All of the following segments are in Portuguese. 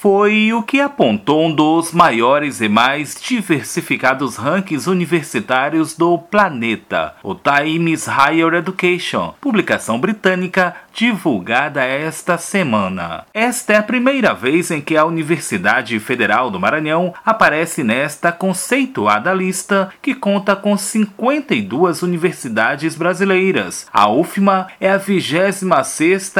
foi o que apontou um dos maiores e mais diversificados rankings universitários do planeta, o Times Higher Education, publicação britânica divulgada esta semana. Esta é a primeira vez em que a Universidade Federal do Maranhão aparece nesta conceituada lista que conta com 52 universidades brasileiras. A UFMA é a 26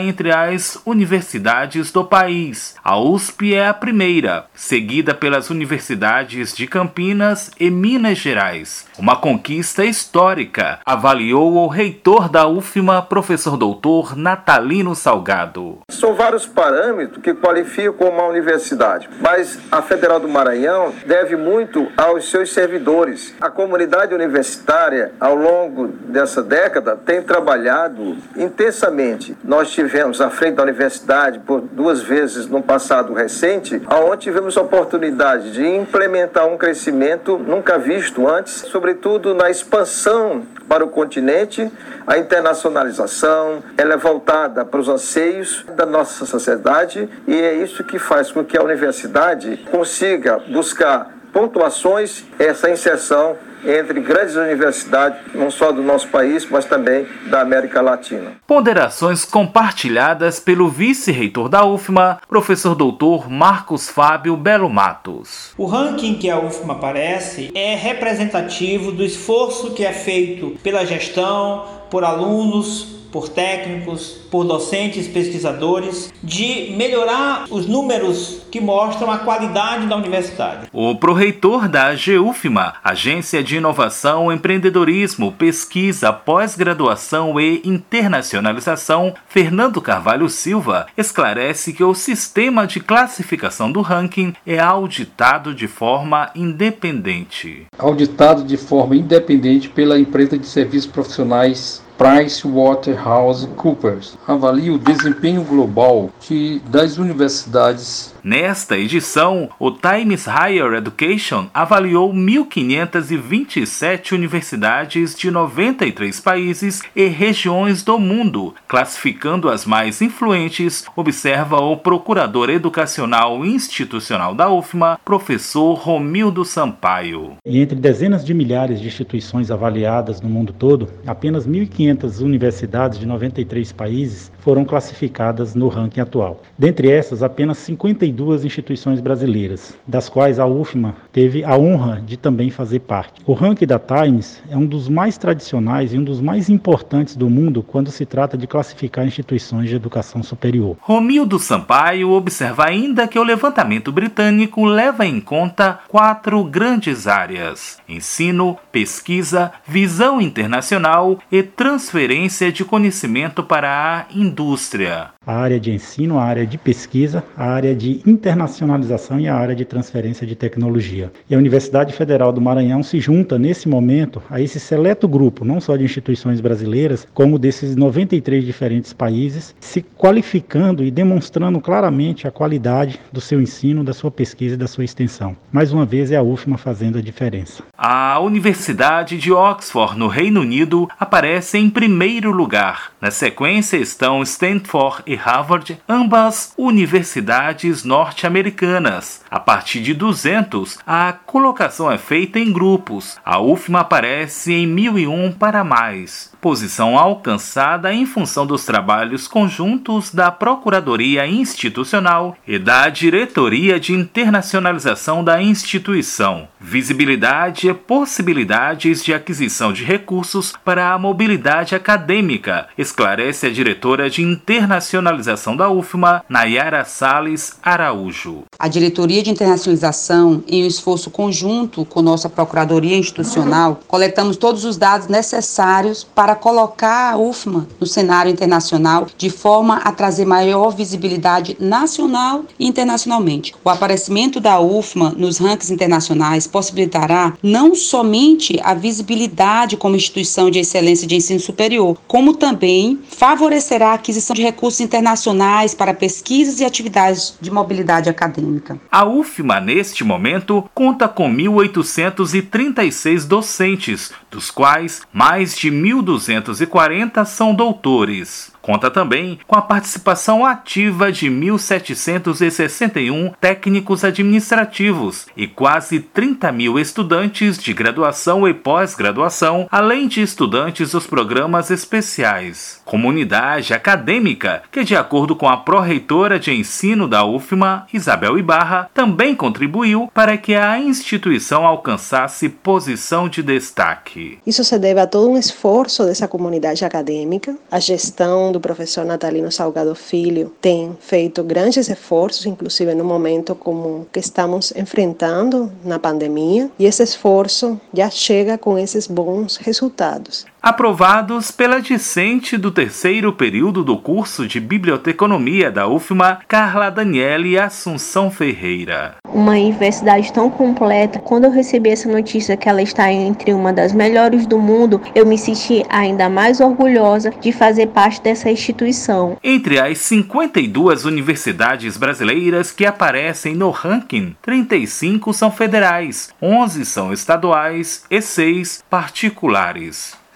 entre as universidades do país. A USP é a primeira, seguida pelas universidades de Campinas e Minas Gerais. Uma conquista histórica, avaliou o reitor da UFMA, professor doutor Natal Natalino Salgado. São vários parâmetros que qualificam uma universidade, mas a Federal do Maranhão deve muito aos seus servidores. A comunidade universitária, ao longo dessa década, tem trabalhado intensamente. Nós tivemos à frente da universidade por duas vezes no passado recente, onde tivemos a oportunidade de implementar um crescimento nunca visto antes, sobretudo na expansão para o continente, a internacionalização, ela é voltada para os anseios da nossa sociedade e é isso que faz com que a universidade consiga buscar pontuações, essa inserção entre grandes universidades, não só do nosso país, mas também da América Latina. Ponderações compartilhadas pelo vice-reitor da UFMA, professor doutor Marcos Fábio Belo Matos. O ranking que a UFMA aparece é representativo do esforço que é feito pela gestão, por alunos, por técnicos, por docentes, pesquisadores, de melhorar os números que mostram a qualidade da universidade. O proreitor da AGUFMA, Agência de Inovação, Empreendedorismo, Pesquisa, Pós-Graduação e Internacionalização, Fernando Carvalho Silva, esclarece que o sistema de classificação do ranking é auditado de forma independente. Auditado de forma independente pela empresa de serviços profissionais PricewaterhouseCoopers. Avalia o desempenho global de, das universidades. Nesta edição, o Times Higher Education avaliou 1.527 universidades de 93 países e regiões do mundo, classificando as mais influentes, observa o procurador educacional institucional da UFMA, professor Romildo Sampaio. E entre dezenas de milhares de instituições avaliadas no mundo todo, apenas 1.500 universidades de 93 países foram classificadas no ranking atual. Dentre essas, apenas 51 32 instituições brasileiras, das quais a UFMA teve a honra de também fazer parte. O ranking da Times é um dos mais tradicionais e um dos mais importantes do mundo quando se trata de classificar instituições de educação superior. Romildo Sampaio observa ainda que o levantamento britânico leva em conta quatro grandes áreas: ensino, pesquisa, visão internacional e transferência de conhecimento para a indústria a área de ensino, a área de pesquisa, a área de internacionalização e a área de transferência de tecnologia. E a Universidade Federal do Maranhão se junta nesse momento a esse seleto grupo, não só de instituições brasileiras, como desses 93 diferentes países, se qualificando e demonstrando claramente a qualidade do seu ensino, da sua pesquisa e da sua extensão. Mais uma vez é a UFMA fazendo a diferença. A Universidade de Oxford, no Reino Unido, aparece em primeiro lugar. Na sequência estão Stanford e Harvard, ambas universidades norte-americanas. A partir de 200, a colocação é feita em grupos. A UFMA aparece em 1001 para mais posição alcançada em função dos trabalhos conjuntos da Procuradoria Institucional e da Diretoria de Internacionalização da instituição, visibilidade e possibilidades de aquisição de recursos para a mobilidade acadêmica, esclarece a diretora de internacionalização da UFMA, Nayara Sales Araújo. A Diretoria de Internacionalização, um esforço conjunto com nossa Procuradoria Institucional, coletamos todos os dados necessários para colocar a UFMA no cenário internacional de forma a trazer maior visibilidade nacional e internacionalmente. O aparecimento da UFMA nos rankings internacionais possibilitará não somente a visibilidade como instituição de excelência de ensino superior, como também favorecerá a aquisição de recursos internacionais para pesquisas e atividades de mobilidade acadêmica. A UFMA, neste momento, conta com 1.836 docentes, dos quais mais de 1.240 são doutores. Conta também com a participação ativa de 1.761 técnicos administrativos e quase 30 mil estudantes de graduação e pós-graduação, além de estudantes dos programas especiais. Comunidade acadêmica que, de acordo com a pró-reitora de ensino da UFMA, Isabel Ibarra, também contribuiu para que a instituição alcançasse posição de destaque. Isso se deve a todo um esforço dessa comunidade acadêmica, a gestão do professor Natalino Salgado Filho tem feito grandes esforços, inclusive no momento como que estamos enfrentando na pandemia, e esse esforço já chega com esses bons resultados aprovados pela discente do terceiro período do curso de Biblioteconomia da UFMA, Carla Daniele Assunção Ferreira. Uma universidade tão completa, quando eu recebi essa notícia que ela está entre uma das melhores do mundo, eu me senti ainda mais orgulhosa de fazer parte dessa instituição. Entre as 52 universidades brasileiras que aparecem no ranking, 35 são federais, 11 são estaduais e 6 particulares